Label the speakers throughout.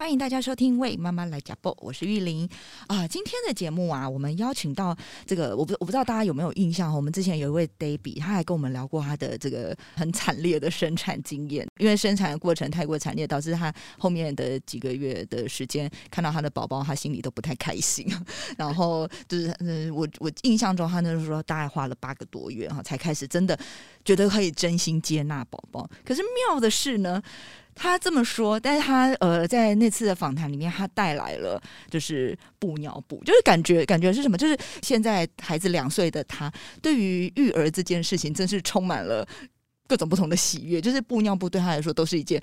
Speaker 1: 欢迎大家收听《为妈妈来讲播》，我是玉玲啊。今天的节目啊，我们邀请到这个，我不我不知道大家有没有印象我们之前有一位 Debbie，他还跟我们聊过他的这个很惨烈的生产经验，因为生产的过程太过惨烈，导致他后面的几个月的时间看到他的宝宝，他心里都不太开心。然后就是，嗯，我我印象中他那时候说，大概花了八个多月哈，才开始真的觉得可以真心接纳宝宝。可是妙的是呢。他这么说，但是他呃，在那次的访谈里面，他带来了就是布尿布，就是感觉感觉是什么？就是现在孩子两岁的他，对于育儿这件事情，真是充满了各种不同的喜悦。就是布尿布对他来说，都是一件。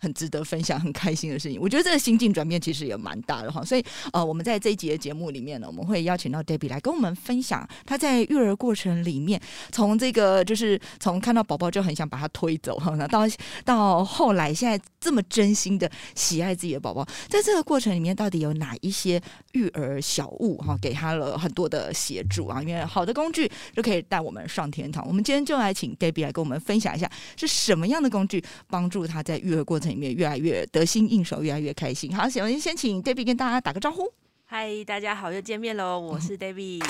Speaker 1: 很值得分享、很开心的事情，我觉得这个心境转变其实也蛮大的哈。所以呃，我们在这一集的节目里面呢，我们会邀请到 Debbie 来跟我们分享他在育儿过程里面，从这个就是从看到宝宝就很想把他推走哈，到到后来现在这么真心的喜爱自己的宝宝，在这个过程里面到底有哪一些育儿小物哈，给他了很多的协助啊？因为好的工具就可以带我们上天堂。我们今天就来请 Debbie 来跟我们分享一下，是什么样的工具帮助他在育儿过程。里面越来越得心应手，越来越开心。好，首先先请 Debbie 跟大家打个招呼。
Speaker 2: 嗨，大家好，又见面喽！我是 Debbie。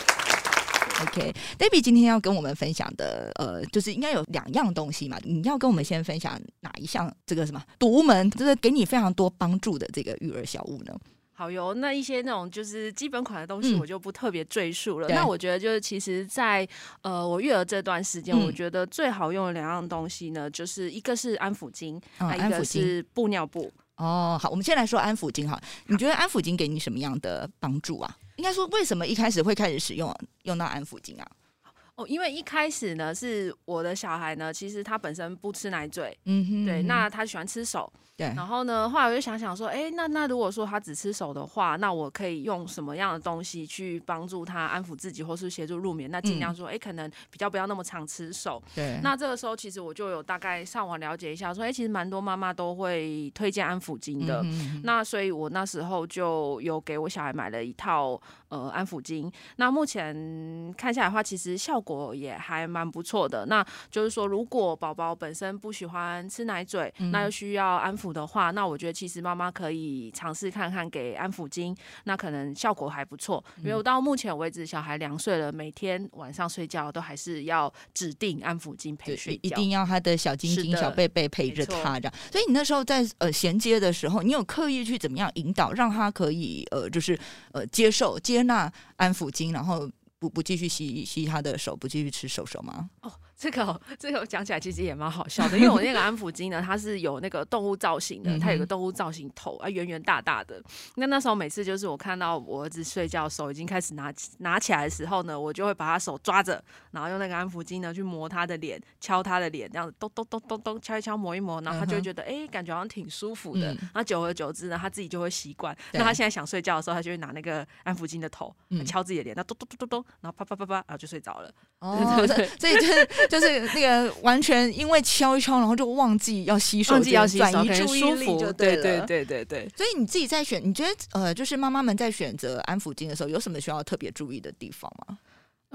Speaker 1: OK，Debbie 今天要跟我们分享的，呃，就是应该有两样东西嘛。你要跟我们先分享哪一项？这个什么独门，就是给你非常多帮助的这个育儿小物呢？
Speaker 2: 好哟，那一些那种就是基本款的东西，我就不特别赘述了。那我觉得就是，其实，在呃我育儿这段时间，我觉得最好用的两样东西呢，就是一个是安抚巾，一个是布尿布。
Speaker 1: 哦，好，我们先来说安抚巾哈。你觉得安抚巾给你什么样的帮助啊？应该说，为什么一开始会开始使用用到安抚巾啊？
Speaker 2: 哦，因为一开始呢，是我的小孩呢，其实他本身不吃奶嘴，嗯哼，对，那他喜欢吃手。对然后呢，后来我就想想说，哎，那那如果说他只吃手的话，那我可以用什么样的东西去帮助他安抚自己，或是协助入眠？那尽量说，哎，可能比较不要那么常吃手。
Speaker 1: 对。
Speaker 2: 那这个时候，其实我就有大概上网了解一下，说，哎，其实蛮多妈妈都会推荐安抚巾的。那所以我那时候就有给我小孩买了一套呃安抚巾。那目前看下来的话，其实效果我也还蛮不错的。那就是说，如果宝宝本身不喜欢吃奶嘴，那又需要安抚。的话，那我觉得其实妈妈可以尝试看看给安抚巾，那可能效果还不错。因为到目前为止，小孩两岁了，每天晚上睡觉都还是要指定安抚巾陪睡，
Speaker 1: 一定要他的小晶晶、小贝贝陪着他这样。所以你那时候在呃衔接的时候，你有刻意去怎么样引导，让他可以呃就是呃接受接纳安抚巾，然后不不继续吸吸他的手，不继续吃手手吗？哦。
Speaker 2: 这个这个讲起来其实也蛮好笑的，因为我那个安抚巾呢，它是有那个动物造型的，它有个动物造型头啊，圆圆大大的。那那时候每次就是我看到我儿子睡觉手已经开始拿拿起来的时候呢，我就会把他手抓着，然后用那个安抚巾呢去磨他的脸，敲他的脸，这样子咚咚咚咚咚敲一敲磨一磨，然后他就会觉得哎，感觉好像挺舒服的。那久而久之呢，他自己就会习惯。那他现在想睡觉的时候，他就会拿那个安抚巾的头敲自己的脸，那咚咚咚咚咚，然后啪啪啪啪，然后就睡着了。
Speaker 1: 哦，所以就是。就是那个完全因为敲一敲，然后就忘记要洗手，
Speaker 2: 忘记要洗
Speaker 1: 手，转移注意力就
Speaker 2: 对对对对对。
Speaker 1: 所以你自己在选，你觉得呃，就是妈妈们在选择安抚巾的时候，有什么需要特别注意的地方吗？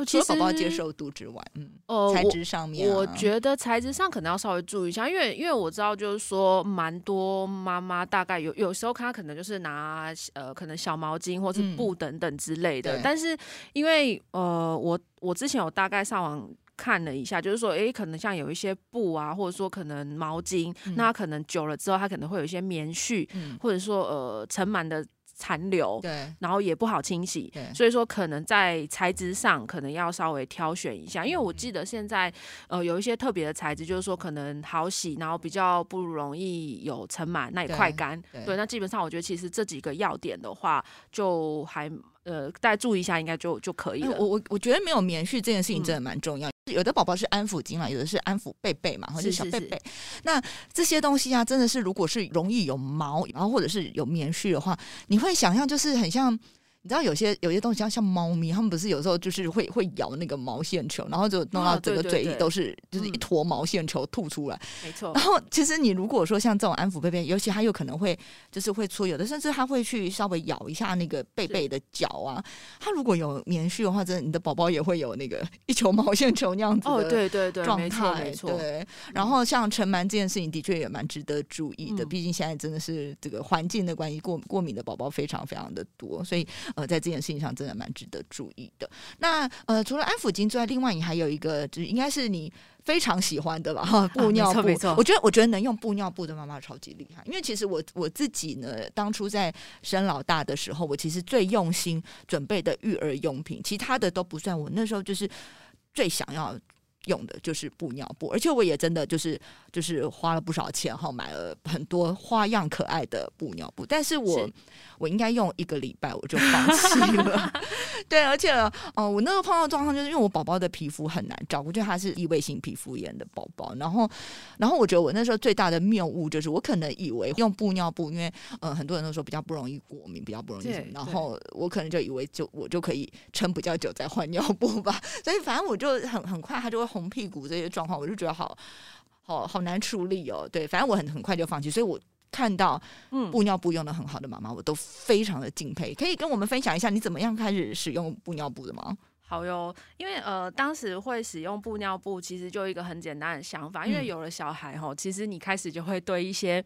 Speaker 1: 除了宝宝接受度之外，嗯，哦，材质上面，
Speaker 2: 我觉得材质上可能要稍微注意一下，因为因为我知道就是说，蛮多妈妈大概有有时候她可能就是拿呃，可能小毛巾或是布等等之类的，但是因为呃，我我之前有大概上网。看了一下，就是说，诶，可能像有一些布啊，或者说可能毛巾，那可能久了之后，它可能会有一些棉絮，或者说呃尘螨的残留，
Speaker 1: 对，
Speaker 2: 然后也不好清洗，所以说可能在材质上可能要稍微挑选一下，因为我记得现在呃有一些特别的材质，就是说可能好洗，然后比较不容易有尘螨，那也快干，对，那基本上我觉得其实这几个要点的话，就还呃大家注意一下，应该就就可以了。
Speaker 1: 我我我觉得没有棉絮这件事情真的蛮重要。有的宝宝是安抚巾嘛，有的是安抚贝贝嘛，或者小贝贝。那这些东西啊，真的是如果是容易有毛，然后或者是有棉絮的话，你会想象就是很像你知道有些有些东西像像猫咪，它们不是有时候就是会会咬那个毛线球，然后就弄到整个嘴里都是就是一坨毛线球吐出来。
Speaker 2: 没错。
Speaker 1: 然后其实你如果说像这种安抚贝贝，尤其它有可能会就是会出有的，甚至它会去稍微咬一下那个贝贝的脚啊。它如果有棉絮的话，真的你的宝宝也会有那个一球毛线球那样子
Speaker 2: 哦，对对对，
Speaker 1: 状态
Speaker 2: 没错。
Speaker 1: 对。然后像尘螨这件事情，的确也蛮值得注意的。毕竟现在真的是这个环境的关系，过过敏的宝宝非常非常的多，所以呃，在这件事情上。真的蛮值得注意的。那呃，除了安抚巾之外，另外你还有一个，就是应该是你非常喜欢的吧？哈，布尿布。我觉得我觉得能用布尿布的妈妈超级厉害。因为其实我我自己呢，当初在生老大的时候，我其实最用心准备的育儿用品，其他的都不算。我那时候就是最想要用的就是布尿布，而且我也真的就是就是花了不少钱哈，买了很多花样可爱的布尿布。但是我。我应该用一个礼拜我就放弃了，对，而且哦，我那个碰到状况就是因为我宝宝的皮肤很难照顾，就他是异位性皮肤炎的宝宝，然后，然后我觉得我那时候最大的谬误就是我可能以为用布尿布，因为呃很多人都说比较不容易过敏，比较不容易什么，然后我可能就以为就我就可以撑比较久再换尿布吧，所以反正我就很很快他就会红屁股这些状况，我就觉得好好好难处理哦，对，反正我很很快就放弃，所以我。看到布尿布用的很好的妈妈，我都非常的敬佩。可以跟我们分享一下你怎么样开始使用布尿布的吗？
Speaker 2: 好哟，因为呃，当时会使用布尿布，其实就一个很简单的想法，因为有了小孩吼，其实你开始就会对一些，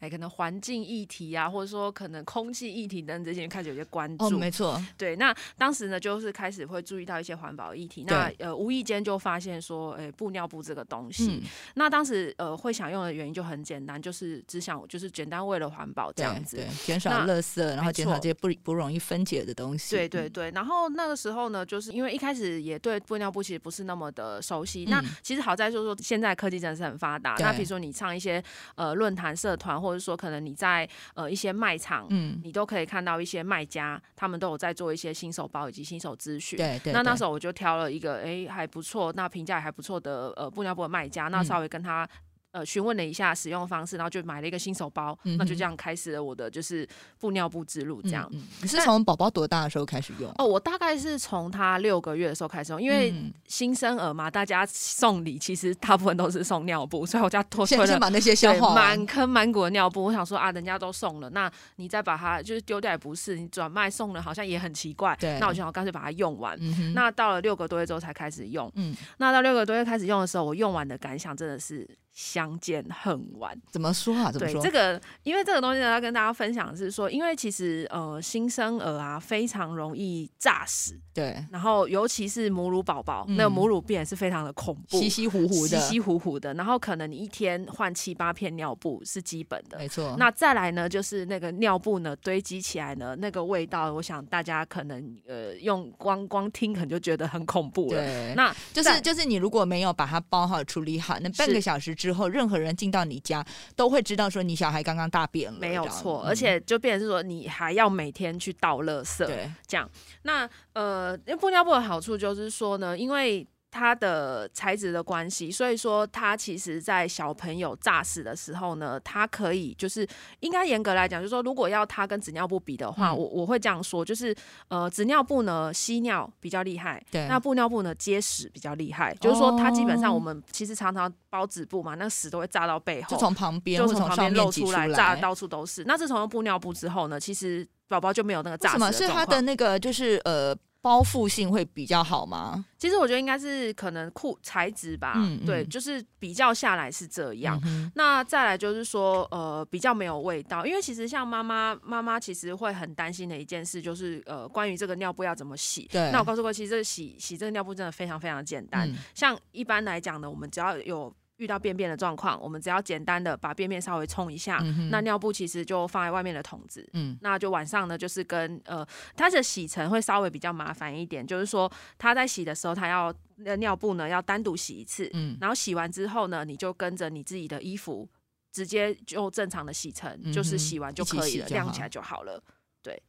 Speaker 2: 哎，可能环境议题啊，或者说可能空气议题等等这些开始有些关注。哦，
Speaker 1: 没错。
Speaker 2: 对，那当时呢，就是开始会注意到一些环保议题，那呃，无意间就发现说，哎，布尿布这个东西，那当时呃会想用的原因就很简单，就是只想就是简单为了环保这样子，
Speaker 1: 对，减少垃圾，然后减少这些不不容易分解的东西。
Speaker 2: 对对对，然后那个时候呢，就是因为一开始也对布尿布其实不是那么的熟悉。那其实好在就是说，现在科技真的是很发达。那比如说你上一些呃论坛社团，或者说可能你在呃一些卖场，嗯，你都可以看到一些卖家，他们都有在做一些新手包以及新手资讯。
Speaker 1: 对对。
Speaker 2: 那那时候我就挑了一个哎还不错，那评价也还不错的呃布尿布的卖家，那稍微跟他。呃，询问了一下使用方式，然后就买了一个新手包，那就这样开始了我的就是布尿布之路。这样，
Speaker 1: 你是从宝宝多大的时候开始用？
Speaker 2: 哦，我大概是从他六个月的时候开始用，因为新生儿嘛，大家送礼其实大部分都是送尿布，所以我家拖推了
Speaker 1: 把那些消化
Speaker 2: 满坑满谷的尿布。我想说啊，人家都送了，那你再把它就是丢掉也不是，你转卖送了好像也很奇怪。
Speaker 1: 对，
Speaker 2: 那我就想干脆把它用完。那到了六个多月之后才开始用。嗯，那到六个多月开始用的时候，我用完的感想真的是。相见恨晚，
Speaker 1: 怎么说啊？怎么说？
Speaker 2: 这个，因为这个东西呢，要跟大家分享是说，因为其实呃，新生儿啊非常容易炸死，
Speaker 1: 对。
Speaker 2: 然后尤其是母乳宝宝，那个母乳便是非常的恐怖，
Speaker 1: 稀稀糊糊的，
Speaker 2: 稀稀糊糊的。然后可能你一天换七八片尿布是基本的，
Speaker 1: 没错。
Speaker 2: 那再来呢，就是那个尿布呢堆积起来呢，那个味道，我想大家可能呃用光光听可能就觉得很恐怖了。
Speaker 1: 对，那就是就是你如果没有把它包好处理好，那半个小时。之后，任何人进到你家都会知道说你小孩刚刚大便了，
Speaker 2: 没有错。而且就变成是说，你还要每天去倒垃圾，
Speaker 1: 对，
Speaker 2: 这样。那呃，因为布尿布的好处就是说呢，因为。它的材质的关系，所以说它其实，在小朋友炸死的时候呢，它可以就是应该严格来讲，就是说，如果要它跟纸尿布比的话，我我会这样说，就是呃，纸尿布呢吸尿比较厉害，
Speaker 1: 对，
Speaker 2: 那布尿布呢接屎比较厉害，就是说它基本上我们其实常常包纸布嘛，那屎都会炸到背后，
Speaker 1: 就从旁边，
Speaker 2: 就从旁边露
Speaker 1: 出
Speaker 2: 来，炸到处都是。那自从用布尿布之后呢，其实宝宝就没有那个炸。
Speaker 1: 什么是它的那个就是呃？包覆性会比较好吗？
Speaker 2: 其实我觉得应该是可能裤材质吧，对，就是比较下来是这样。那再来就是说，呃，比较没有味道，因为其实像妈妈妈妈其实会很担心的一件事就是，呃，关于这个尿布要怎么洗。
Speaker 1: 对，
Speaker 2: 那我告诉过，其实洗洗这个尿布真的非常非常简单。像一般来讲呢，我们只要有。遇到便便的状况，我们只要简单的把便便稍微冲一下，那尿布其实就放在外面的桶子。嗯，那就晚上呢，就是跟呃，它的洗程会稍微比较麻烦一点，就是说它在洗的时候，它要尿布呢要单独洗一次。嗯，然后洗完之后呢，你就跟着你自己的衣服直接就正常的洗程，就是洗完就可以了，晾起来就好了。对。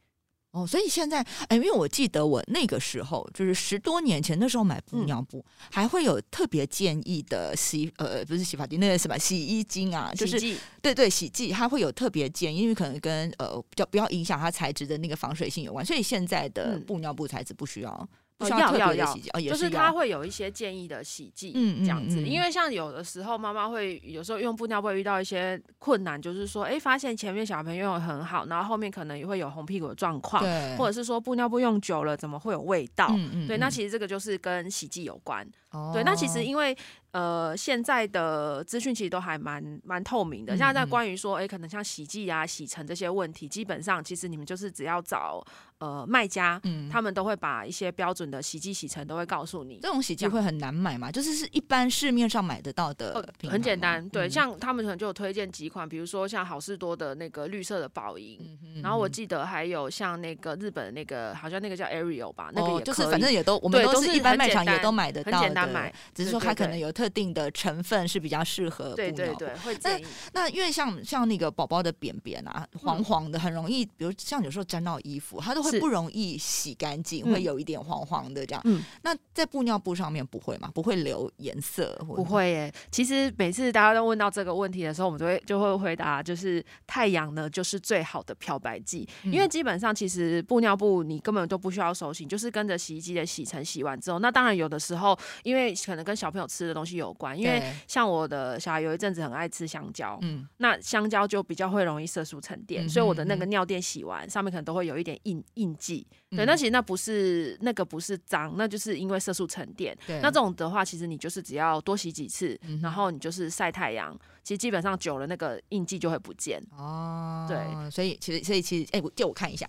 Speaker 1: 哦，所以现在，哎，因为我记得我那个时候就是十多年前，那时候买布尿布，还会有特别建议的洗，呃，不是洗发精，那个什么洗衣精啊，就是对对洗剂，它会有特别建议，因为可能跟呃比较不要影响它材质的那个防水性有关，所以现在的布尿布材质不需要。
Speaker 2: 要要
Speaker 1: 要，
Speaker 2: 就是它会有一些建议的洗剂，这样子。因为像有的时候妈妈会有时候用布尿布遇到一些困难，就是说，哎，发现前面小朋友用的很好，然后后面可能也会有红屁股的状况，或者是说布尿布用久了怎么会有味道？对，那其实这个就是跟洗剂有关。对，那其实因为。呃，现在的资讯其实都还蛮蛮透明的。像在关于说，哎，可能像洗剂啊、洗尘这些问题，基本上其实你们就是只要找呃卖家，嗯，他们都会把一些标准的洗剂、洗程都会告诉你。
Speaker 1: 这种洗剂会很难买吗？就是是一般市面上买得到的。
Speaker 2: 很简单，对，像他们可能就有推荐几款，比如说像好事多的那个绿色的宝银，然后我记得还有像那个日本那个好像那个叫 Ariel 吧，那个也
Speaker 1: 就是反正也都我们都是一般卖场也都买得到，
Speaker 2: 很简单买，
Speaker 1: 只是说它可能有特定的成分是比较适合
Speaker 2: 对对对，会建议。
Speaker 1: 那因为像像那个宝宝的便便啊，黄黄的，很容易，比如像有时候沾到衣服，它都会不容易洗干净，会有一点黄黄的这样。嗯，那在布尿布上面不会吗？不会留颜色？
Speaker 2: 不会耶。其实每次大家都问到这个问题的时候，我们都会就会回答，就是太阳呢就是最好的漂白剂，因为基本上其实布尿布你根本都不需要手洗，就是跟着洗衣机的洗尘洗完之后，那当然有的时候因为可能跟小朋友吃的东西有关，因为像我的小孩有一阵子很爱吃香蕉，嗯，那香蕉就比较会容易色素沉淀，所以我的那个尿垫洗完上面可能都会有一点印印记。对，那其实那不是那个不是脏，那就是因为色素沉淀。对，那这种的话，其实你就是只要多洗几次，然后你就是晒太阳，其实基本上久了那个印记就会不见。哦，对，
Speaker 1: 所以其实所以其实哎，借我看一下。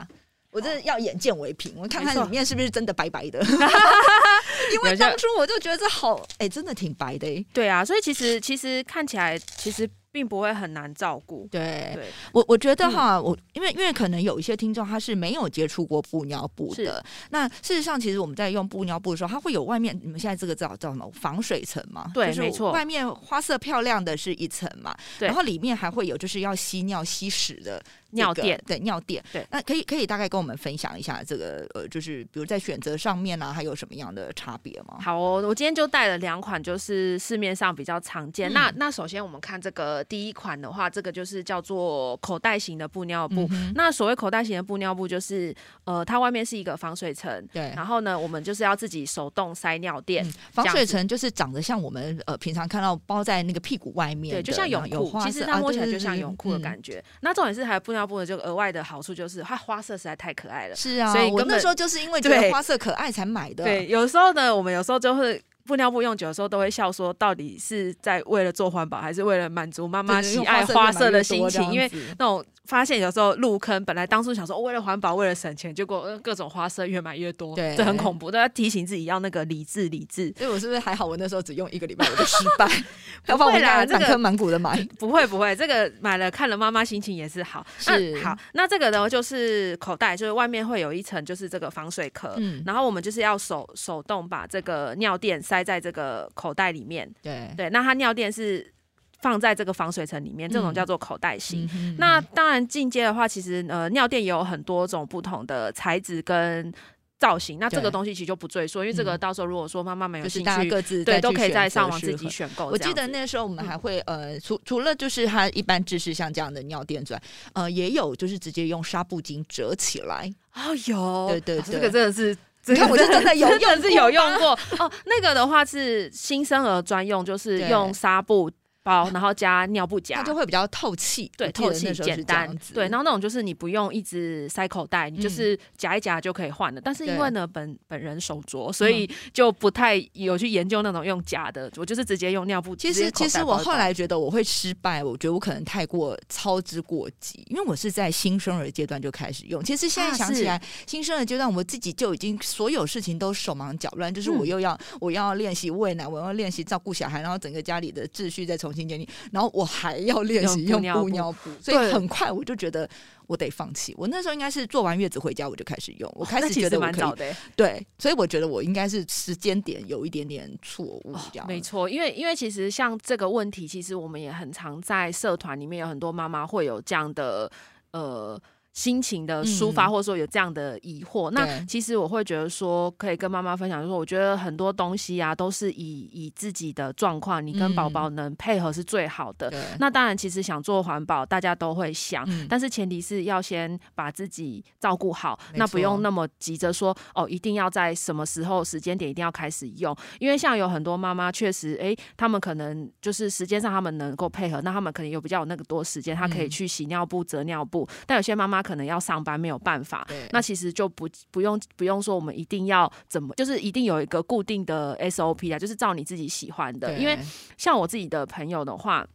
Speaker 1: 我真的要眼见为凭，我看看里面是不是真的白白的。因为当初我就觉得这好，哎，真的挺白的。
Speaker 2: 对啊，所以其实其实看起来其实。并不会很难照顾。
Speaker 1: 对，我我觉得哈，我因为因为可能有一些听众他是没有接触过布尿布的。那事实上，其实我们在用布尿布的时候，它会有外面你们现在这个叫叫什么防水层嘛？
Speaker 2: 对，没错。
Speaker 1: 外面花色漂亮的是一层嘛？然后里面还会有就是要吸尿吸屎的
Speaker 2: 尿垫，
Speaker 1: 对，尿垫。对。那可以可以大概跟我们分享一下这个呃，就是比如在选择上面呢，还有什么样的差别吗？
Speaker 2: 好，我我今天就带了两款，就是市面上比较常见。那那首先我们看这个。第一款的话，这个就是叫做口袋型的布尿布。那所谓口袋型的布尿布，就是呃，它外面是一个防水层，对。然后呢，我们就是要自己手动塞尿垫。
Speaker 1: 防水层就是长得像我们呃平常看到包在那个屁股外面，
Speaker 2: 对，就像泳裤，其实它摸起来就像泳裤的感觉。那重点是还有布尿布的，就额外的好处就是它花色实在太可爱了。
Speaker 1: 是啊，所以我那时候就是因为觉得花色可爱才买的。
Speaker 2: 对，有时候呢，我们有时候就会。布尿布用久的时候都会笑说，到底是在为了做环保，还是为了满足妈妈喜爱花色的心情？因为那种。发现有时候入坑，本来当初想说为了环保，为了省钱，结果各种花色越买越多，对，这很恐怖。都要提醒自己要那个理智，理智。
Speaker 1: 所以我是不是还好？我那时候只用一个礼拜我就失败，不会啦，满坑满谷的买，
Speaker 2: 不会不会，这个买了看了妈妈心情也是好。是好，那这个呢就是口袋，就是外面会有一层就是这个防水壳，嗯，然后我们就是要手手动把这个尿垫塞在这个口袋里面，对对，那它尿垫是。放在这个防水层里面，这种叫做口袋型。那当然进阶的话，其实呃尿垫也有很多种不同的材质跟造型。那这个东西其实就不赘述，因为这个到时候如果说妈妈们有兴趣，
Speaker 1: 各自
Speaker 2: 对都可以在上网自己选购。
Speaker 1: 我记得那时候我们还会呃，除除了就是它一般制式像这样的尿垫之外，呃，也有就是直接用纱布巾折起来。
Speaker 2: 哦，有，
Speaker 1: 对对，
Speaker 2: 这个真的是，
Speaker 1: 你看我是真的有用，
Speaker 2: 是有用过哦。那个的话是新生儿专用，就是用纱布。包，然后加尿布夹，
Speaker 1: 它就会比较透气，
Speaker 2: 对，透气简单，对。然后那种就是你不用一直塞口袋，你就是夹一夹就可以换了。但是因为呢，本本人手镯，所以就不太有去研究那种用夹的，我就是直接用尿布。
Speaker 1: 其实，其实我后来觉得我会失败，我觉得我可能太过操之过急，因为我是在新生儿阶段就开始用。其实现在想起来，新生儿阶段我自己就已经所有事情都手忙脚乱，就是我又要我要练习喂奶，我要练习照顾小孩，然后整个家里的秩序再重。新建立，然后我还要练习用布尿布，所以很快我就觉得我得放弃。我那时候应该是做完月子回家我就开始用，我开始觉得蛮早的。对，所以我觉得我应该是时间点有一点点错误。这样
Speaker 2: 没错，因为因为其实像这个问题，其实我们也很常在社团里面有很多妈妈会有这样的呃。心情的抒发，或者说有这样的疑惑，那其实我会觉得说，可以跟妈妈分享，就说我觉得很多东西啊，都是以以自己的状况，你跟宝宝能配合是最好的。那当然，其实想做环保，大家都会想，但是前提是要先把自己照顾好，那不用那么急着说哦，一定要在什么时候时间点一定要开始用，因为像有很多妈妈确实，哎，他们可能就是时间上他们能够配合，那他们可能有比较有那个多时间，他可以去洗尿布、折尿布，但有些妈妈。可能要上班没有办法，那其实就不不用不用说我们一定要怎么，就是一定有一个固定的 SOP 啊，就是照你自己喜欢的。因为像我自己的朋友的话。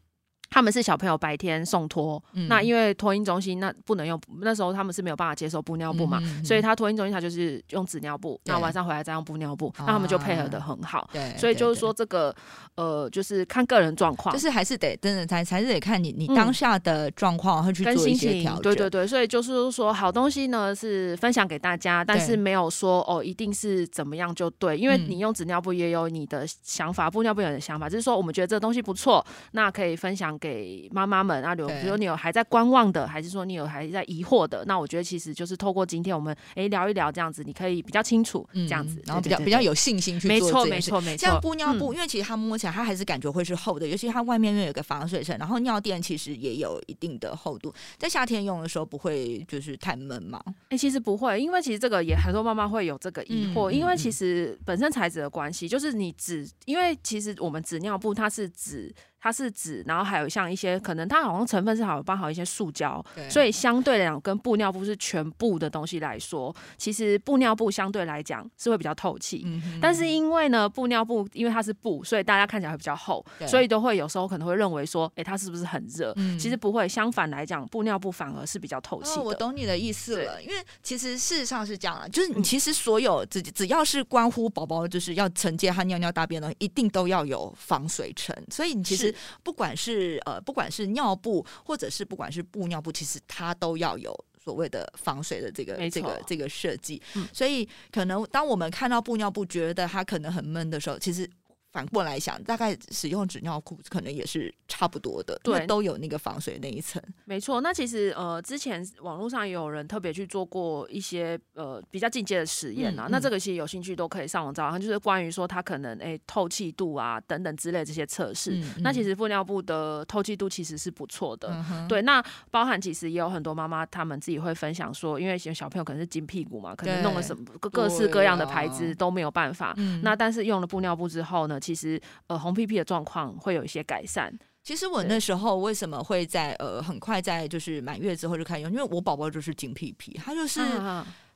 Speaker 2: 他们是小朋友白天送托，那因为托婴中心那不能用，那时候他们是没有办法接受布尿布嘛，所以他托婴中心他就是用纸尿布，那晚上回来再用布尿布，那他们就配合的很好。对，所以就是说这个呃，就是看个人状况，
Speaker 1: 就是还是得真的才才是得看你你当下的状况会去做一些调整。
Speaker 2: 对对对，所以就是说好东西呢是分享给大家，但是没有说哦一定是怎么样就对，因为你用纸尿布也有你的想法，布尿布有你的想法，就是说我们觉得这个东西不错，那可以分享。给妈妈们啊，比如说你有还在观望的，还是说你有还在疑惑的，那我觉得其实就是透过今天我们哎聊一聊这样子，你可以比较清楚这样子，
Speaker 1: 然后比较比较有信心去
Speaker 2: 做。没错没错没错。
Speaker 1: 像布尿布，因为其实它摸起来它还是感觉会是厚的，尤其它外面因为有个防水层，然后尿垫其实也有一定的厚度，在夏天用的时候不会就是太闷嘛？
Speaker 2: 哎，其实不会，因为其实这个也很多妈妈会有这个疑惑，因为其实本身材质的关系，就是你纸，因为其实我们纸尿布它是纸。它是纸，然后还有像一些可能它好像成分是好包好一些塑胶，所以相对来讲跟布尿布是全部的东西来说，其实布尿布相对来讲是会比较透气。但是因为呢布尿布因为它是布，所以大家看起来会比较厚，所以都会有时候可能会认为说，哎，它是不是很热？其实不会，相反来讲，布尿布反而是比较透气的。
Speaker 1: 我懂你的意思了，因为其实事实上是这样啊，就是你其实所有只只要是关乎宝宝就是要承接他尿尿大便的，一定都要有防水层，所以你其实。不管是呃，不管是尿布，或者是不管是布尿布，其实它都要有所谓的防水的这个这个这个设计。所以，可能当我们看到布尿布，觉得它可能很闷的时候，其实。反过来想，大概使用纸尿裤可能也是差不多的，对，都有那个防水那一层。
Speaker 2: 没错，那其实呃，之前网络上也有人特别去做过一些呃比较进阶的实验啊。那这个其实有兴趣都可以上网找，就是关于说它可能哎透气度啊等等之类这些测试。那其实布尿布的透气度其实是不错的，对。那包含其实也有很多妈妈她们自己会分享说，因为小朋友可能是金屁股嘛，可能弄了什么各各式各样的牌子都没有办法。那但是用了布尿布之后呢？其实，呃，红屁屁的状况会有一些改善。
Speaker 1: 其实我那时候为什么会在呃很快在就是满月之后就开始用？因为我宝宝就是紧屁屁，他就是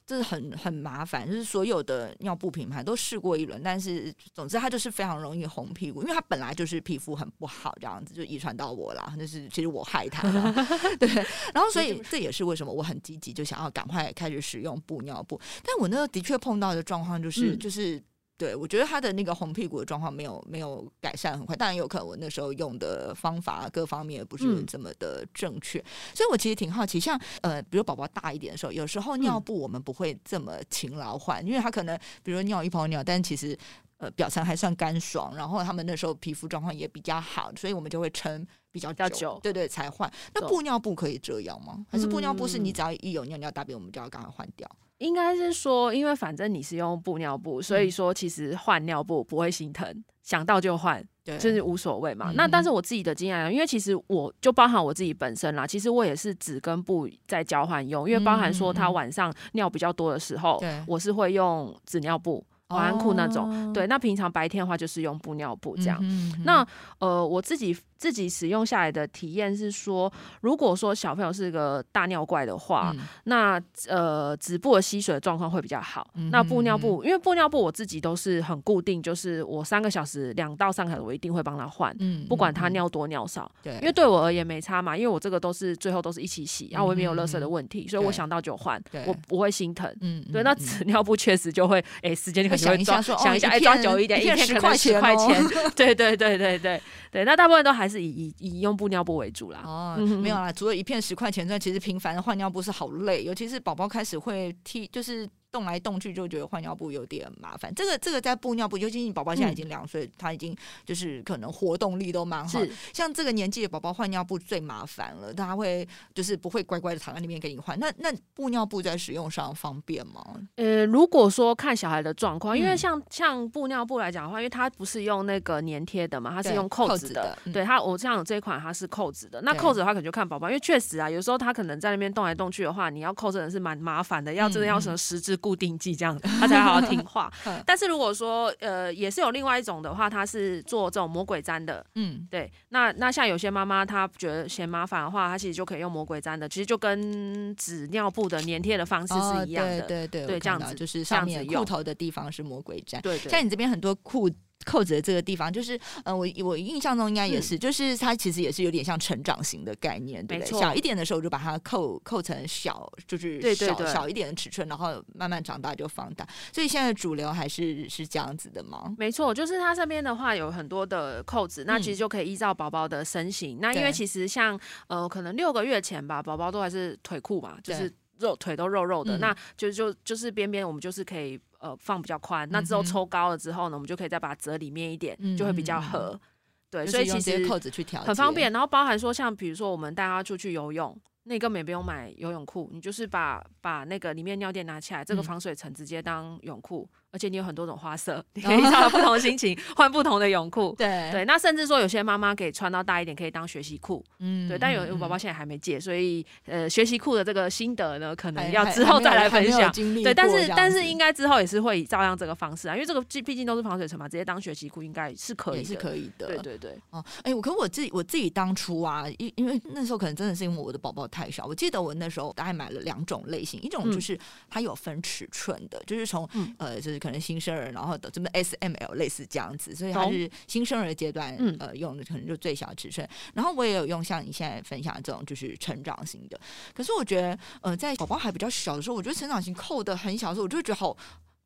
Speaker 1: 这是很很麻烦，就是所有的尿布品牌都试过一轮，但是总之它就是非常容易红屁股，因为它本来就是皮肤很不好，这样子就遗传到我了。就是其实我害他的，对。然后所以这也是为什么我很积极，就想要赶快开始使用布尿布。但我那个的确碰到的状况就是就是。对，我觉得他的那个红屁股的状况没有没有改善很快，当然有可能我那时候用的方法各方面不是这么的正确，所以我其实挺好奇，像呃，比如宝宝大一点的时候，有时候尿布我们不会这么勤劳换，因为他可能比如尿一泡尿，但其实呃表层还算干爽，然后他们那时候皮肤状况也比较好，所以我们就会撑比较久，对对才换。那布尿布可以这样吗？还是布尿布是你只要一有尿尿大便，我们就要赶快换掉？
Speaker 2: 应该是说，因为反正你是用布尿布，所以说其实换尿布不会心疼，想到就换，就是无所谓嘛。那但是我自己的经验，因为其实我就包含我自己本身啦，其实我也是纸跟布在交换用，因为包含说他晚上尿比较多的时候，我是会用纸尿布。保安裤那种，对，那平常白天的话就是用布尿布这样。那呃，我自己自己使用下来的体验是说，如果说小朋友是个大尿怪的话，那呃，纸布的吸水状况会比较好。那布尿布，因为布尿布我自己都是很固定，就是我三个小时两到三个小时我一定会帮他换，不管他尿多尿少。对，因为对我而言没差嘛，因为我这个都是最后都是一起洗，然后我也没有垃圾的问题，所以我想到就换，我不会心疼。嗯，对，那纸尿布确实就会，哎，时间就很。
Speaker 1: 想一下，
Speaker 2: 想一下，哎，抓久一点，一天可能十块钱。对对对对对对，那大部分都还是以以以用布尿布为主啦。
Speaker 1: 哦，没有啦，除了一片十块钱之外，其实频繁的换尿布是好累，尤其是宝宝开始会踢，就是动来动去就觉得换尿布有点麻烦。这个这个在布尿布，尤其你宝宝现在已经两岁，他已经就是可能活动力都蛮好。像这个年纪的宝宝换尿布最麻烦了，他会就是不会乖乖的躺在那边给你换。那那布尿布在使用上方便吗？
Speaker 2: 呃，如果说看小孩的状况，因为像像布尿布来讲的话，因为它不是用那个粘贴的嘛，它是用扣子的。对它，我像有这一款它是扣子的。那扣子的话，可能就看宝宝，因为确实啊，有时候他可能在那边动来动去的话，你要扣真的是蛮麻烦的，要真的要什么十字固定剂这样，他才好好听话。但是如果说呃，也是有另外一种的话，他是做这种魔鬼粘的，嗯，对。那那像有些妈妈她觉得嫌麻烦的话，她其实就可以用魔鬼粘的，其实就跟纸尿布的粘贴的方式是一样的，
Speaker 1: 对对
Speaker 2: 对，这样子
Speaker 1: 就是上面裤头的地方是魔鬼粘，
Speaker 2: 对对。
Speaker 1: 像你这边很多裤。扣子的这个地方，就是呃，我我印象中应该也是，就是它其实也是有点像成长型的概念，对不对？小一点的时候就把它扣扣成小，就是小小一点的尺寸，然后慢慢长大就放大。所以现在主流还是是这样子的吗？
Speaker 2: 没错，就是它这边的话有很多的扣子，那其实就可以依照宝宝的身形。那因为其实像呃，可能六个月前吧，宝宝都还是腿裤嘛，就是肉腿都肉肉的，那就就就是边边我们就是可以。呃，放比较宽，那之后抽高了之后呢，我们就可以再把它折里面一点，就会比较合。对，所以其实
Speaker 1: 扣子去调
Speaker 2: 很方便。然后包含说，像比如说我们带他出去游泳。那根本也不用买游泳裤，你就是把把那个里面尿垫拿起来，这个防水层直接当泳裤，而且你有很多种花色，你可以照不同心情换不同的泳裤。
Speaker 1: 对
Speaker 2: 对，那甚至说有些妈妈可以穿到大一点，可以当学习裤。嗯，对，但有有宝宝现在还没借，所以呃，学习裤的这个心得呢，可能要之后再来分享。对，但是但是应该之后也是会以照样这个方式啊，因为这个毕毕竟都是防水层嘛，直接当学习裤应该是可以，
Speaker 1: 是可以的。
Speaker 2: 对对对。哦，
Speaker 1: 哎，我可我自己我自己当初啊，因因为那时候可能真的是因为我的宝宝太小，我记得我。那时候大概买了两种类型，一种就是它有分尺寸的，就是从呃，就是可能新生儿，然后的什么 S M L 类似这样子，所以它是新生儿阶段嗯呃用的，可能就最小尺寸。然后我也有用像你现在分享的这种，就是成长型的。可是我觉得，呃，在宝宝还比较小的时候，我觉得成长型扣的很小的时候，我就会觉得好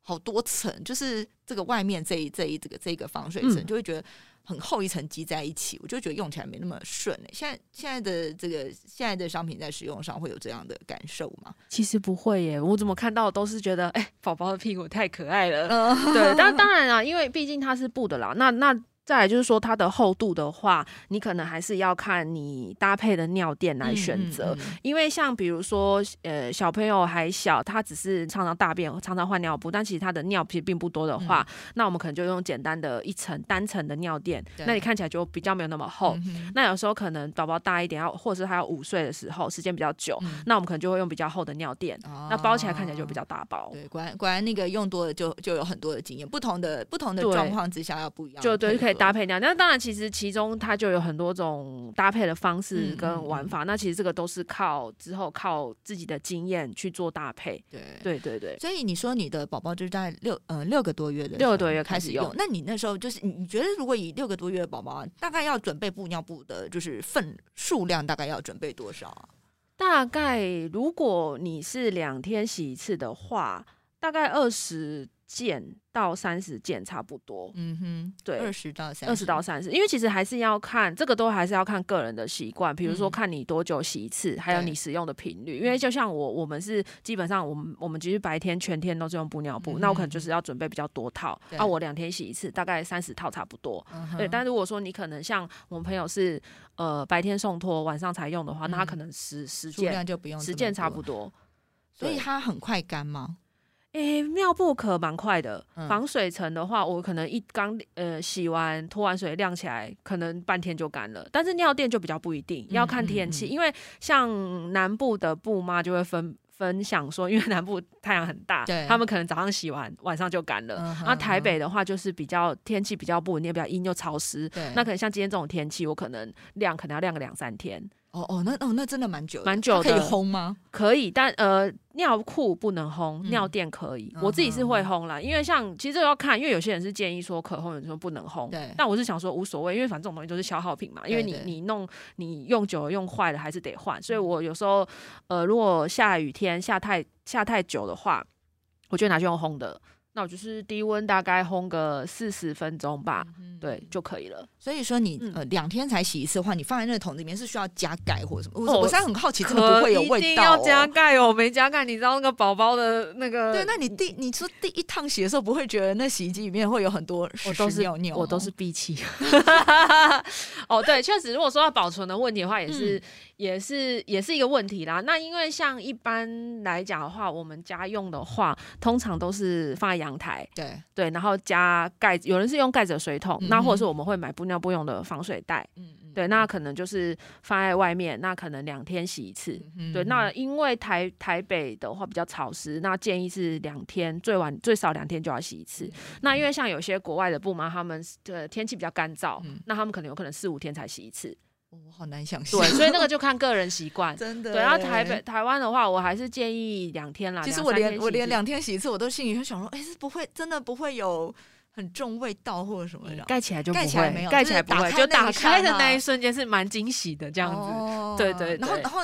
Speaker 1: 好多层，就是这个外面这一这一这个这个防水层，就会觉得。很厚一层积在一起，我就觉得用起来没那么顺诶。现在现在的这个现在的商品在使用上会有这样的感受吗？
Speaker 2: 其实不会耶，我怎么看到都是觉得，哎，宝宝的屁股太可爱了。对，但当然啊，因为毕竟它是布的啦，那那。再来就是说它的厚度的话，你可能还是要看你搭配的尿垫来选择，因为像比如说呃小朋友还小，他只是常常大便，常常换尿布，但其实他的尿其实并不多的话，那我们可能就用简单的一层单层的尿垫，那你看起来就比较没有那么厚。那有时候可能宝宝大一点，要或者是他要午睡的时候，时间比较久，那我们可能就会用比较厚的尿垫，那包起来看起来就比较大包。
Speaker 1: 对，果然果然那个用多了就就有很多的经验，不同的不同的状况之下要不一样，
Speaker 2: 就对可以。搭配那那当然，其实其中它就有很多种搭配的方式跟玩法。那其实这个都是靠之后靠自己的经验去做搭配。
Speaker 1: 对
Speaker 2: 对对对。
Speaker 1: 所以你说你的宝宝就是在六呃六个多月的
Speaker 2: 六个多月
Speaker 1: 开始用，那你那时候就是你你觉得如果以六个多月的宝宝，大概要准备布尿布的，就是份数量大概要准备多少啊？
Speaker 2: 大概如果你是两天洗一次的话，大概二十。件到三十件差不多，嗯哼，对，
Speaker 1: 二十到三
Speaker 2: 二十到三十，因为其实还是要看这个，都还是要看个人的习惯，比如说看你多久洗一次，还有你使用的频率。因为就像我，我们是基本上我们我们其实白天全天都是用布尿布，那我可能就是要准备比较多套，啊，我两天洗一次，大概三十套差不多。对，但如果说你可能像我们朋友是呃白天送托，晚上才用的话，那他可能十十件
Speaker 1: 就不用
Speaker 2: 十件差不多，
Speaker 1: 所以它很快干吗？
Speaker 2: 诶，尿布可蛮快的，防水层的话，我可能一刚呃洗完脱完水晾起来，可能半天就干了。但是尿垫就比较不一定，要看天气，因为像南部的布妈就会分分享说，因为南部太阳很大，他们可能早上洗完晚上就干了。那台北的话就是比较天气比较不稳定，比较阴又潮湿，那可能像今天这种天气，我可能晾可能要晾个两三天。
Speaker 1: 哦哦，那哦那真的蛮久，
Speaker 2: 蛮久
Speaker 1: 的。可以烘吗？
Speaker 2: 可以，但呃，尿裤不能烘，尿垫可以。我自己是会烘啦，因为像其实这个要看，因为有些人是建议说可烘，有时候不能烘。
Speaker 1: 对。
Speaker 2: 但我是想说无所谓，因为反正这种东西都是消耗品嘛，因为你你弄你用久了用坏了还是得换。所以我有时候呃，如果下雨天下太下太久的话，我就拿去用烘的。那我就是低温大概烘个四十分钟吧，对就可以了。
Speaker 1: 所以说你呃两天才洗一次的话，你放在那个桶里面是需要加盖或者什么？我我现在很好奇，真的不会有味道？
Speaker 2: 一定要加盖哦，没加盖，你知道那个宝宝的那个？
Speaker 1: 对，那你第你说第一趟洗的时候，不会觉得那洗衣机里面会有很多
Speaker 2: 我都是
Speaker 1: 尿尿？
Speaker 2: 我都是闭气。哦，对，确实，如果说要保存的问题的话，也是也是也是一个问题啦。那因为像一般来讲的话，我们家用的话，通常都是放在阳台。
Speaker 1: 对
Speaker 2: 对，然后加盖，有人是用盖着水桶，那或者是我们会买布尿布用的防水袋，嗯嗯，对，那可能就是放在外面，那可能两天洗一次，对，那因为台台北的话比较潮湿，那建议是两天，最晚最少两天就要洗一次。那因为像有些国外的布嘛，他们的天气比较干燥，那他们可能有可能四五天才洗一次，
Speaker 1: 我好难想象。
Speaker 2: 对，所以那个就看个人习惯，
Speaker 1: 真的。
Speaker 2: 对，然后台北台湾的话，我还是建议两天啦。
Speaker 1: 其实我连我连两天洗一次，我都心里会想说，哎，是不会真的不会有。很重味道或者什么的，
Speaker 2: 盖起来就
Speaker 1: 盖起来没有，
Speaker 2: 盖起来不会，就打开的
Speaker 1: 那
Speaker 2: 一瞬间是蛮惊喜的这样子，对对。
Speaker 1: 然后然后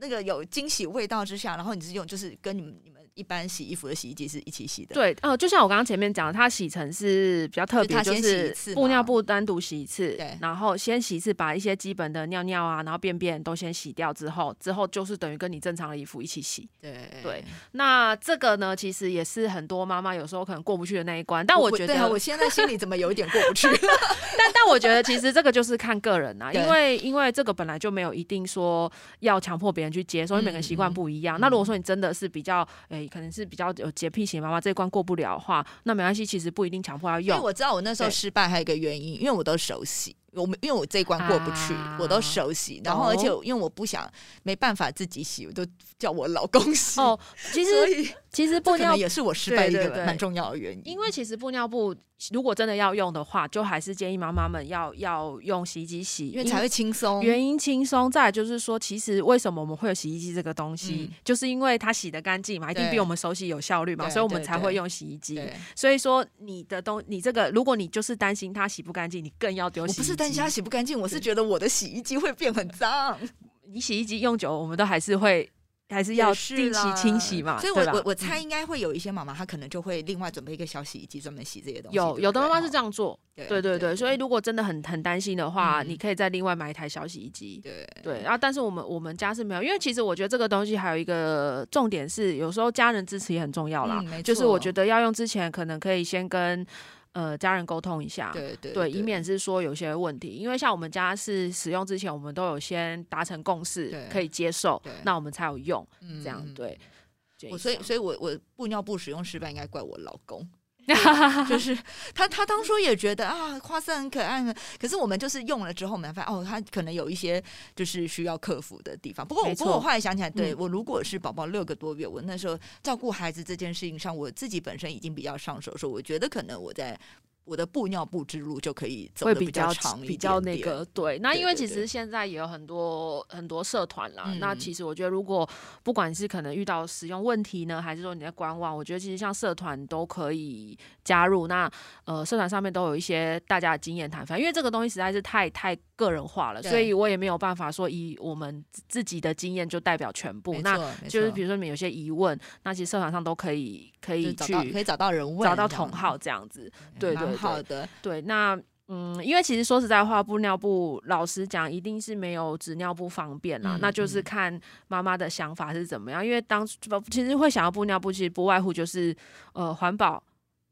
Speaker 1: 那个有惊喜味道之下，然后你是用就是跟你们你们。一般洗衣服的洗衣机是一起洗的，
Speaker 2: 对，呃，就像我刚刚前面讲的，它洗成是比较特别，就是布尿布单独洗一次，
Speaker 1: 对，
Speaker 2: 然后先洗一次，把一些基本的尿尿啊，然后便便都先洗掉之后，之后就是等于跟你正常的衣服一起洗，
Speaker 1: 对
Speaker 2: 对。那这个呢，其实也是很多妈妈有时候可能过不去的那一关，但我觉得，
Speaker 1: 我现在心里怎么有一点过不去？
Speaker 2: 但但我觉得其实这个就是看个人啊，因为因为这个本来就没有一定说要强迫别人去接受，因为每个人习惯不一样。那如果说你真的是比较，诶，可能是比较。有洁癖型妈妈这一关过不了的话，那没关系，其实不一定强迫要用。
Speaker 1: 因为我知道我那时候失败还有一个原因，因为我都手洗，我们因为我这一关过不去，我都手洗，然后而且因为我不想没办法自己洗，我都叫我老公洗。哦，
Speaker 2: 其实其实布尿
Speaker 1: 也是我失败一个蛮重要的原因。
Speaker 2: 因为其实布尿布。如果真的要用的话，就还是建议妈妈们要要用洗衣机洗，
Speaker 1: 因为才会轻松。
Speaker 2: 原因轻松，再就是说，其实为什么我们会有洗衣机这个东西，就是因为它洗的干净嘛，一定比我们手洗有效率嘛，所以我们才会用洗衣机。所以说，你的东，你这个，如果你就是担心它洗不干净，你更要丢。我
Speaker 1: 不是担心它洗不干净，我是觉得我的洗衣机会变很脏。
Speaker 2: 你洗衣机用久，我们都还是会。还是要定期清洗嘛，
Speaker 1: 所以我我我猜应该会有一些妈妈，她可能就会另外准备一个小洗衣机，专门洗这些东西。
Speaker 2: 有有的妈妈是这样做，对对对。所以如果真的很很担心的话，你可以再另外买一台小洗衣机。
Speaker 1: 对
Speaker 2: 对。然后，但是我们我们家是没有，因为其实我觉得这个东西还有一个重点是，有时候家人支持也很重要啦。就是我觉得要用之前，可能可以先跟。呃，家人沟通一下，
Speaker 1: 对对
Speaker 2: 对，以免是说有些问题，因为像我们家是使用之前，我们都有先达成共识，可以接受，那我们才有用，这样对。
Speaker 1: 我所以，所以我我布尿布使用失败，应该怪我老公，就是他他当初也觉得啊，花色很可爱呢，可是我们就是用了之后，我们发现哦，他可能有一些就是需要克服的地方。不过，不过我后来想起来，对我如果是宝宝六个多月，我那时候照顾孩子这件事情上，我自己本身已经比较上手，说我觉得可能我在。我的布尿布之路就可以走的比较长
Speaker 2: 比较那个对。那因为其实现在也有很多很多社团啦。那其实我觉得，如果不管是可能遇到使用问题呢，还是说你在观望，我觉得其实像社团都可以加入。那呃，社团上面都有一些大家的经验谈，反正因为这个东西实在是太太个人化了，所以我也没有办法说以我们自己的经验就代表全部。那就是比如说你们有些疑问，那其实社团上都可以可以去
Speaker 1: 可以找到人问，
Speaker 2: 找到同号这样子。对对。
Speaker 1: 好的，
Speaker 2: 对，那嗯，因为其实说实在话，布尿布老实讲，一定是没有纸尿布方便啦。那就是看妈妈的想法是怎么样。因为当其实会想要布尿布，其实不外乎就是呃环保、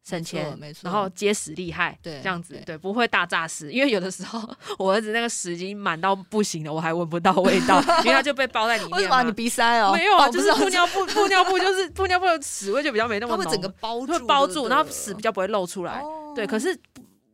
Speaker 2: 省钱，
Speaker 1: 没错，
Speaker 2: 然后结实厉害，
Speaker 1: 对，
Speaker 2: 这样子，对，不会大炸屎。因为有的时候 我儿子那个屎已经满到不行了，我还闻不到味道，因为他就被包在里面。为
Speaker 1: 什么你鼻塞哦？
Speaker 2: 没有啊，就是布尿布，布尿布就是布尿布的屎味就比较没那么浓，
Speaker 1: 会整个包
Speaker 2: 住，包住，然后屎比较不会漏出来。对，可是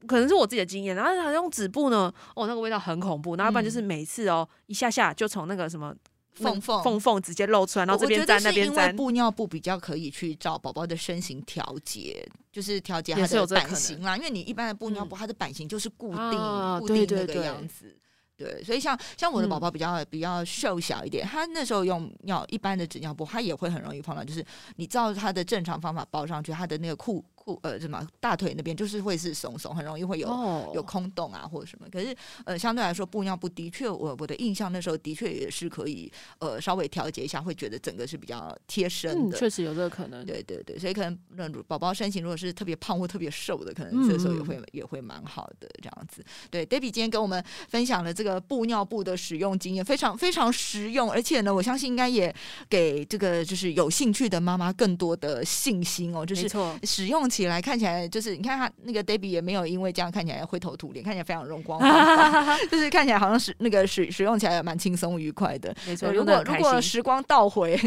Speaker 2: 可能是我自己的经验，然后他用纸布呢，哦，那个味道很恐怖。然后不然就是每次哦，一下下就从那个什么
Speaker 1: 缝缝
Speaker 2: 缝缝直接露出来，然后这边粘那边粘。
Speaker 1: 布尿布比较可以去照宝宝的身形调节，就是调节它的版型啦。因为你一般的布尿布，它的版型就是固定固定那个样子。对，所以像像我的宝宝比较比较瘦小一点，他那时候用尿一般的纸尿布，他也会很容易碰到，就是你照他的正常方法包上去，他的那个裤。裤呃什么大腿那边就是会是松松，很容易会有
Speaker 2: 哦
Speaker 1: 有空洞啊或者什么。可是呃相对来说布尿布的确我我的印象那时候的确也是可以呃稍微调节一下，会觉得整个是比较贴身
Speaker 2: 嗯，
Speaker 1: 的。
Speaker 2: 确实有这个可能。
Speaker 1: 对对对，所以可能那宝宝身形如果是特别胖或特别瘦的，可能这时候也
Speaker 2: 嗯
Speaker 1: 会、也会蛮好的这样子。对，Debbie 今天跟我们分享了这个布尿布的使用经验，非常非常实用，而且呢，我相信应该也给这个就是有兴趣的妈妈更多的信心哦，就是，使用起来看起来就是，你看他那个 Debbie 也没有因为这样看起来灰头土脸，看起来非常容光 焕发，就是看起来好像是那个使使用起来也蛮轻松愉快的。
Speaker 2: 没错。
Speaker 1: 如果如果时光倒回，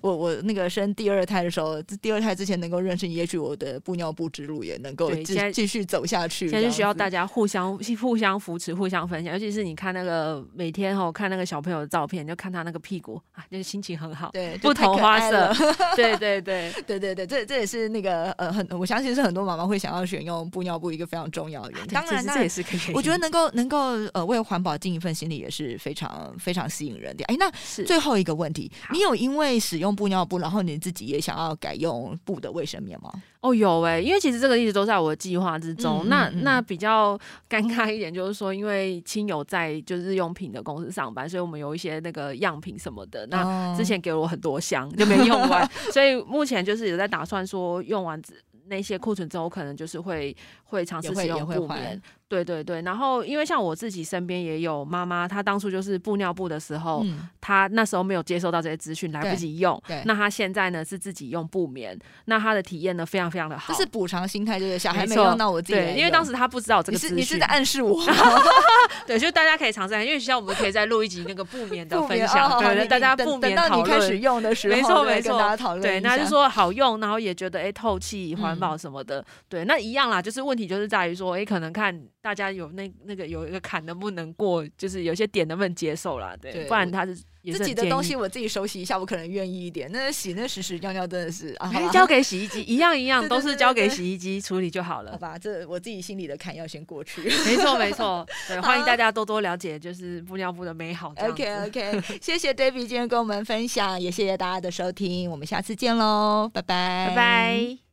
Speaker 1: 我我那个生第二胎的时候，第二胎之前能够认识你，也许我的布尿布之路也能够继继续走下去。
Speaker 2: 现在就需要大
Speaker 1: 家
Speaker 2: 家互相互相扶持、互相分享，尤其是你看那个每天哦看那个小朋友的照片，就看他那个屁股啊，就是心情很好。
Speaker 1: 对
Speaker 2: 不同花色
Speaker 1: 色，
Speaker 2: 对 对对，
Speaker 1: 对对 对，这这也是那个呃很，我相信是很多妈妈会想要选用布尿布一个非常重要的原因。当然，
Speaker 2: 这
Speaker 1: 那
Speaker 2: 也是可以。
Speaker 1: 我觉得能够能够呃为环保尽一份心力也是非常非常吸引人的。哎，那
Speaker 2: 是
Speaker 1: 最后一个问题，你有因为使用布尿布，然后你自己也想要改用布的卫生棉吗？
Speaker 2: 哦，有哎、因为其实这个一直都在我的计划之中。那那比较尴尬一点就是说，因为亲友在就是日用品的公司上班，所以我们有一些那个样品什么的。那
Speaker 1: 哦
Speaker 2: 之前给了我很多箱，就没用完，所以目前就是有在打算说，用完那些库存之后，可能就是会会尝试使用
Speaker 1: 会换
Speaker 2: 布棉。对对对，然后因为像我自己身边也有妈妈，她当初就是布尿布的时候，
Speaker 1: 嗯，
Speaker 2: 她那时候没有接收到这些资讯，来不及用。那她现在呢是自己用布棉，那她的体验呢非常非常的好。
Speaker 1: 这是补偿心态，就是小孩没用到我自己
Speaker 2: 对，因为当时她不知道这
Speaker 1: 你
Speaker 2: 个资讯
Speaker 1: 是你是在，暗示我
Speaker 2: 对，就大家可以尝试看，因为需要我们可以再录一集那个布棉的 分享，对，大家
Speaker 1: 等
Speaker 2: 布棉
Speaker 1: 等到
Speaker 2: 讨论
Speaker 1: 你开始。用的时候，
Speaker 2: 没错没错
Speaker 1: 大家讨论
Speaker 2: 对，那就说好用，然后也觉得哎、透气、环
Speaker 1: 嗯
Speaker 2: 保什么的，对，那一样啦。就是问题就是在于说，哎、可能看大家有那那个有一个坎能不能过，就是有些点能不能接受啦，对，
Speaker 1: 对
Speaker 2: 不然他是
Speaker 1: 自己的东西我自己手洗一下，我可能愿意一点。那洗那屎屎尿尿真的是
Speaker 2: 交给洗衣机，一 样一样，都是交给洗衣机处理就好了好。
Speaker 1: 吧，这我自己心里的坎要先过去。
Speaker 2: 没 错没错，对，欢迎大家多多了解，就是布尿布的美好。
Speaker 1: OK OK，谢谢 David 今天跟我们分享，也谢谢大家的收听，我们下次见喽，拜拜，
Speaker 2: 拜拜。